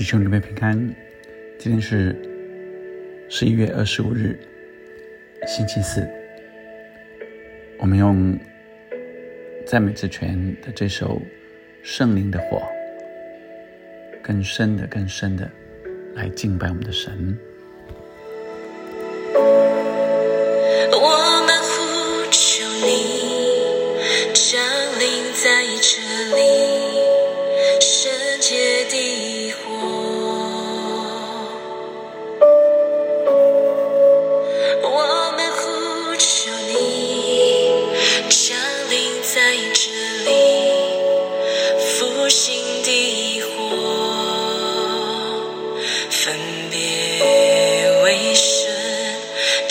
弟兄姊妹平安，今天是十一月二十五日，星期四。我们用赞美之泉的这首《圣灵的火》，更深的、更深的来敬拜我们的神。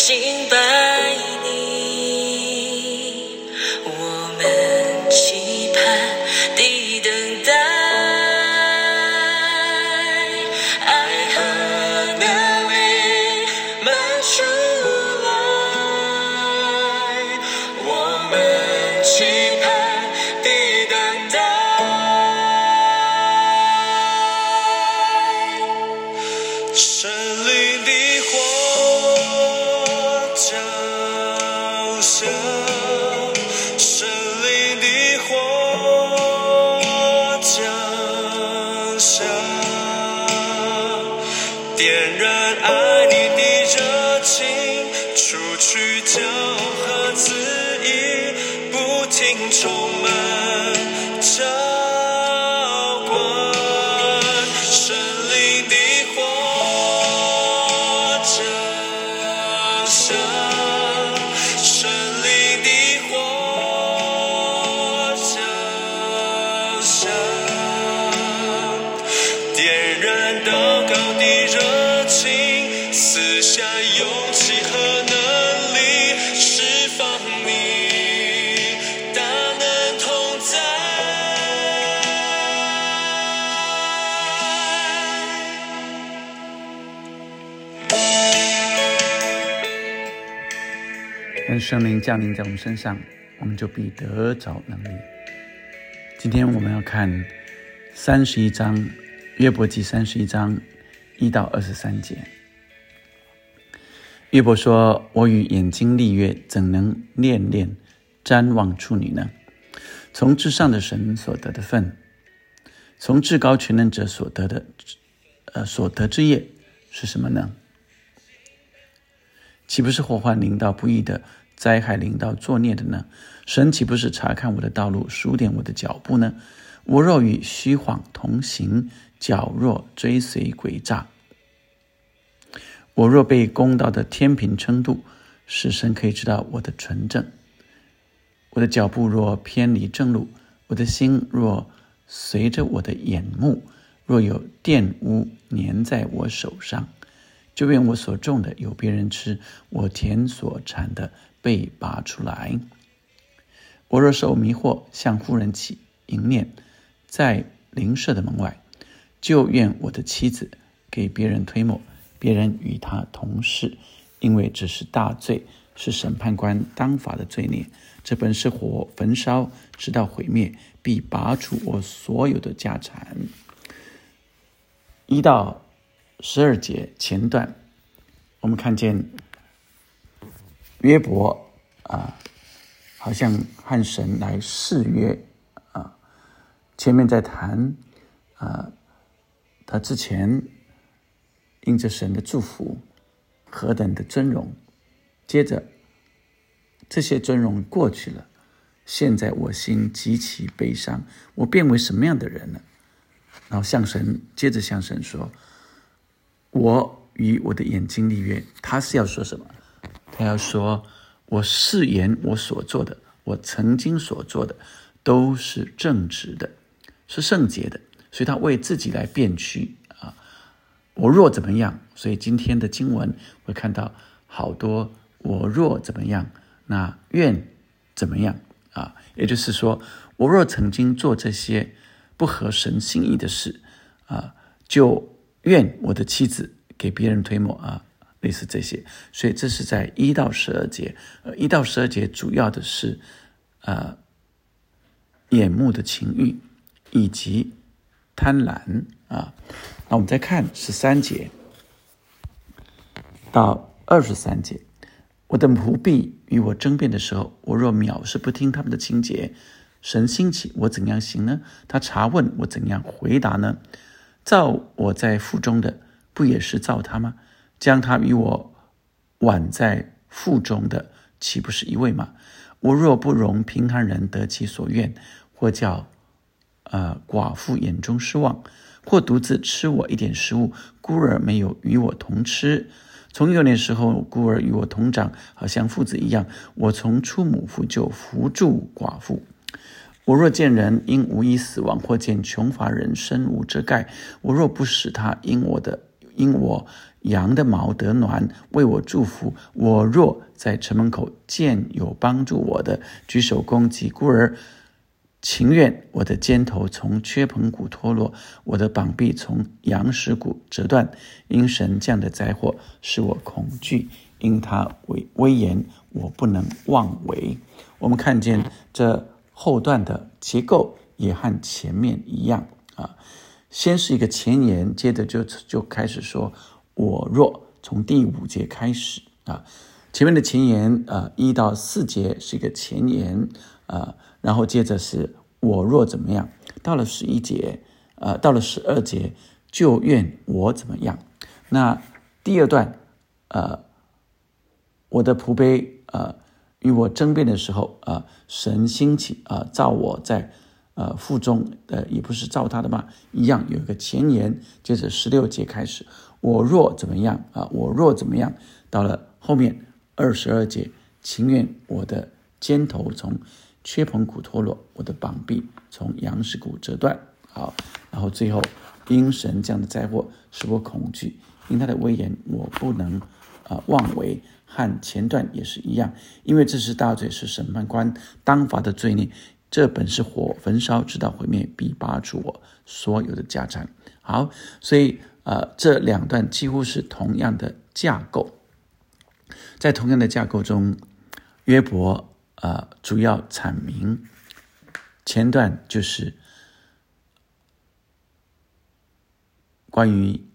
心的。当圣灵降临在我们身上，我们就必得着能力。今天我们要看三十一章约伯记三十一章一到二十三节。约伯说：“我与眼睛立约，怎能恋恋瞻望处女呢？从至上的神所得的份，从至高全能者所得的，呃，所得之业是什么呢？岂不是祸患临到不义的，灾害临到作孽的呢？神岂不是查看我的道路，数点我的脚步呢？我若与虚谎同行，脚若追随诡诈，我若被公道的天平称度，使神可以知道我的纯正。我的脚步若偏离正路，我的心若随着我的眼目，若有玷污粘在我手上，就愿我所种的有别人吃，我田所产的被拔出来。我若受迷惑，向妇人起淫念，在邻舍的门外，就愿我的妻子给别人推磨，别人与他同事，因为这是大罪，是审判官当法的罪孽。这本是火焚烧，直到毁灭，必拔除我所有的家产。一到十二节前段，我们看见约伯啊，好像和神来誓约啊。前面在谈啊，他之前因着神的祝福何等的尊荣，接着这些尊荣过去了，现在我心极其悲伤，我变为什么样的人呢？然后向神接着向神说。我与我的眼睛立约，他是要说什么？他要说，我誓言我所做的，我曾经所做的，都是正直的，是圣洁的，所以他为自己来辩屈啊。我若怎么样？所以今天的经文会看到好多我若怎么样，那愿怎么样啊？也就是说，我若曾经做这些不合神心意的事啊，就。愿我的妻子给别人推磨啊，类似这些，所以这是在一到十二节。呃，一到十二节主要的是，呃，眼目的情欲以及贪婪啊。那我们再看十三节到二十三节，我的仆婢与我争辩的时候，我若藐视不听他们的情节，神兴起，我怎样行呢？他查问我怎样回答呢？造我在腹中的，不也是造他吗？将他与我挽在腹中的，岂不是一位吗？我若不容贫寒人得其所愿，或叫呃寡妇眼中失望，或独自吃我一点食物，孤儿没有与我同吃。从幼年时候，孤儿与我同长，好像父子一样。我从出母腹就扶助寡妇。我若见人因无一死亡，或见穷乏人身无遮盖，我若不使他因我的因我羊的毛得暖，为我祝福；我若在城门口见有帮助我的，举手攻击孤儿，情愿我的肩头从缺盆骨脱落，我的膀臂从羊石骨折断，因神降的灾祸使我恐惧，因他威威严，我不能妄为。我们看见这。后段的结构也和前面一样啊，先是一个前言，接着就就开始说“我若”，从第五节开始啊，前面的前言啊一到四节是一个前言啊，然后接着是“我若怎么样”，到了十一节呃，到了十二节就愿我怎么样。那第二段呃，我的仆碑呃。与我争辩的时候啊，神兴起啊，造我在呃腹中的也不是造他的嘛，一样有一个前言，接着十六节开始，我若怎么样啊，我若怎么样，到了后面二十二节，情愿我的肩头从缺盆骨脱落，我的膀臂从羊石骨折断，好，然后最后因神这样的灾祸使我恐惧，因他的威严我不能啊妄为。和前段也是一样，因为这是大罪，是审判官当罚的罪孽。这本是火焚烧，直到毁灭，必拔出我所有的家产。好，所以呃，这两段几乎是同样的架构，在同样的架构中，约伯呃主要阐明前段就是关于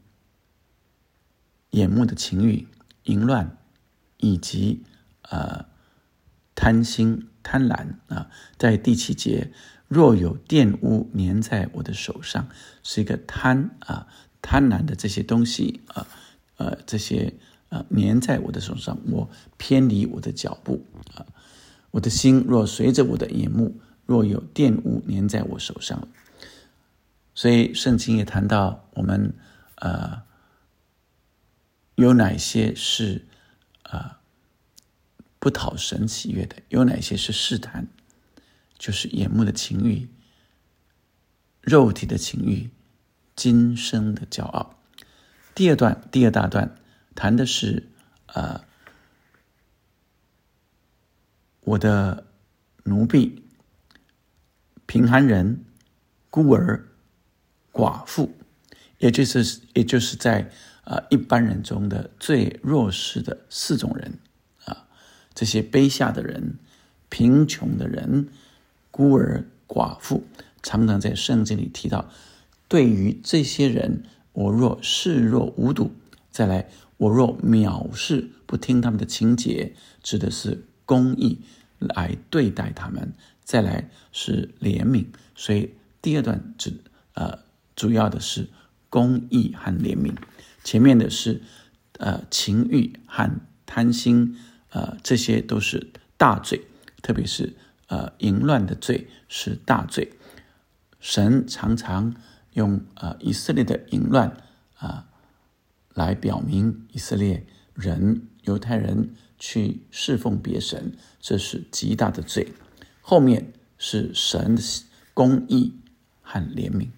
眼目的情欲淫乱。以及呃贪心贪婪啊，在第七节，若有玷污粘在我的手上，是一个贪啊贪婪的这些东西啊呃这些呃粘在我的手上，我偏离我的脚步啊，我的心若随着我的眼目，若有玷污粘在我手上，所以圣经也谈到我们呃有哪些是。啊，不讨神喜悦的有哪些是试探？就是眼目的情欲、肉体的情欲、今生的骄傲。第二段，第二大段谈的是啊，我的奴婢、贫寒人、孤儿、寡妇，也就是也就是在。啊，一般人中的最弱势的四种人，啊，这些卑下的人、贫穷的人、孤儿寡妇，常常在圣经里提到。对于这些人，我若视若无睹；再来，我若藐视不听他们的情节，指的是公义来对待他们；再来是怜悯。所以第二段指呃，主要的是公义和怜悯。前面的是，呃，情欲和贪心，呃，这些都是大罪，特别是呃，淫乱的罪是大罪。神常常用呃以色列的淫乱啊，来表明以色列人、犹太人去侍奉别神，这是极大的罪。后面是神的公义和怜悯，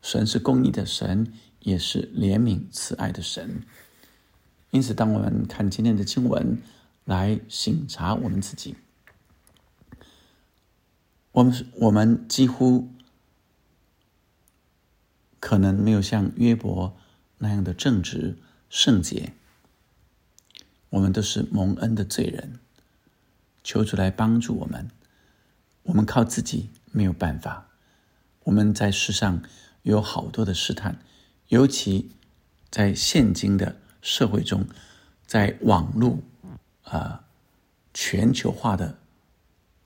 神是公义的神。也是怜悯慈爱的神，因此，当我们看今天的经文来省察我们自己，我们我们几乎可能没有像约伯那样的正直圣洁，我们都是蒙恩的罪人，求主来帮助我们，我们靠自己没有办法，我们在世上有好多的试探，尤其在现今的社会中，在网络啊全球化的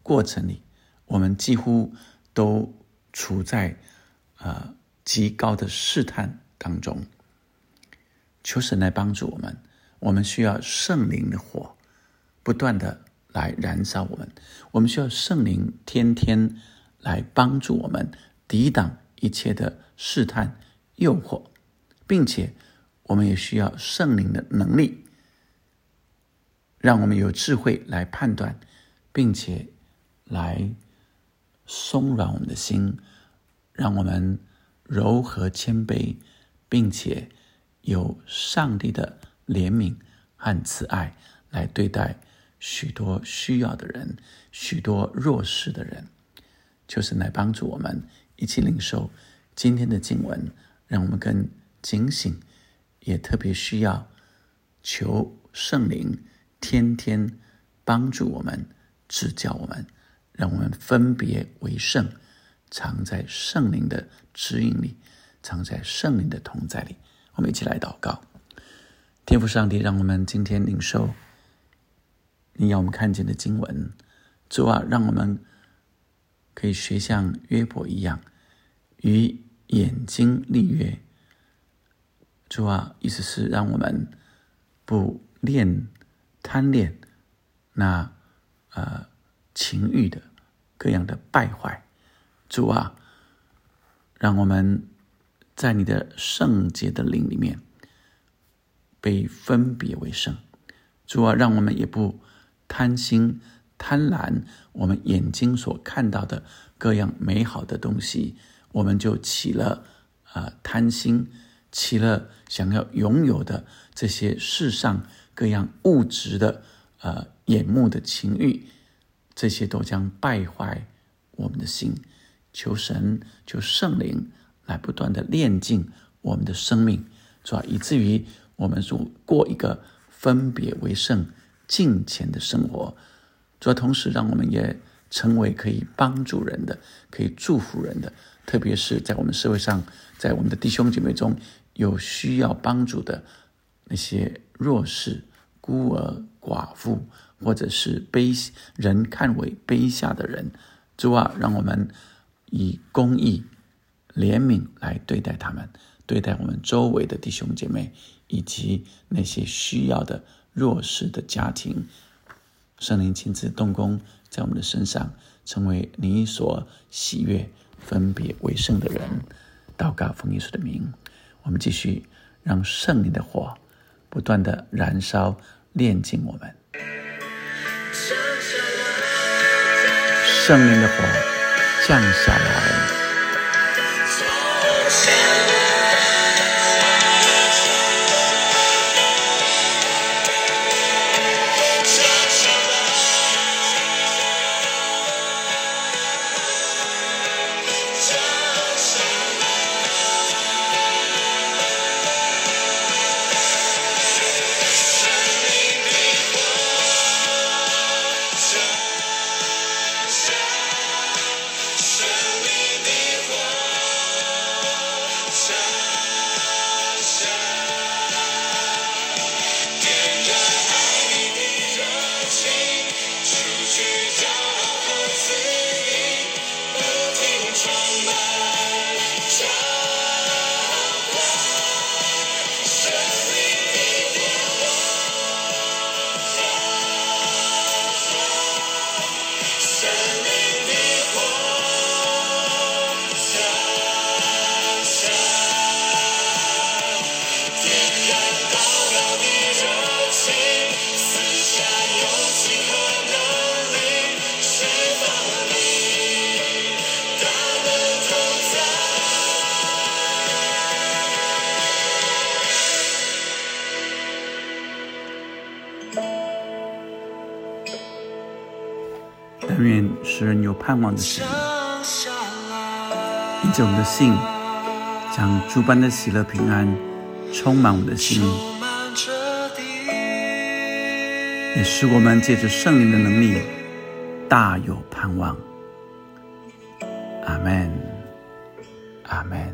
过程里，我们几乎都处在啊极高的试探当中。求神来帮助我们，我们需要圣灵的火不断的来燃烧我们，我们需要圣灵天天来帮助我们抵挡一切的试探诱惑，并且我们也需要圣灵的能力，让我们有智慧来判断，并且来松软我们的心，让我们柔和谦卑，并且。有上帝的怜悯和慈爱来对待许多需要的人、许多弱势的人，就是来帮助我们一起领受今天的经文，让我们跟警醒，也特别需要求圣灵天天帮助我们、指教我们，让我们分别为圣，藏在圣灵的指引里，藏在圣灵的同在里。我们一起来祷告，天父上帝，让我们今天领受你要我们看见的经文。主啊，让我们可以学像约伯一样，与眼睛立约。主啊，意思是让我们不恋贪恋那呃情欲的各样的败坏。主啊，让我们。在你的圣洁的灵里面，被分别为圣。主啊，让我们也不贪心、贪婪我们眼睛所看到的各样美好的东西，我们就起了啊贪心，起了想要拥有的这些世上各样物质的呃眼目的情欲，这些都将败坏我们的心。求神，求圣灵。来不断的炼净我们的生命，主要？以至于我们说过一个分别为圣、敬虔的生活，主要同时让我们也成为可以帮助人的、可以祝福人的，特别是在我们社会上，在我们的弟兄姐妹中有需要帮助的那些弱势、孤儿、寡妇，或者是卑人看为卑下的人，主啊，让我们以公义。怜悯来对待他们，对待我们周围的弟兄姐妹，以及那些需要的弱势的家庭。圣灵亲自动工在我们的身上，成为你所喜悦、分别为圣的人。祷告奉耶稣的名，我们继续让圣灵的火不断的燃烧、炼净我们。圣灵的火降下来。但愿使人有盼望的心，因着我们的信，将诸般的喜乐平安充满我们的心，也使我们借着圣灵的能力大有盼望。阿门，阿门。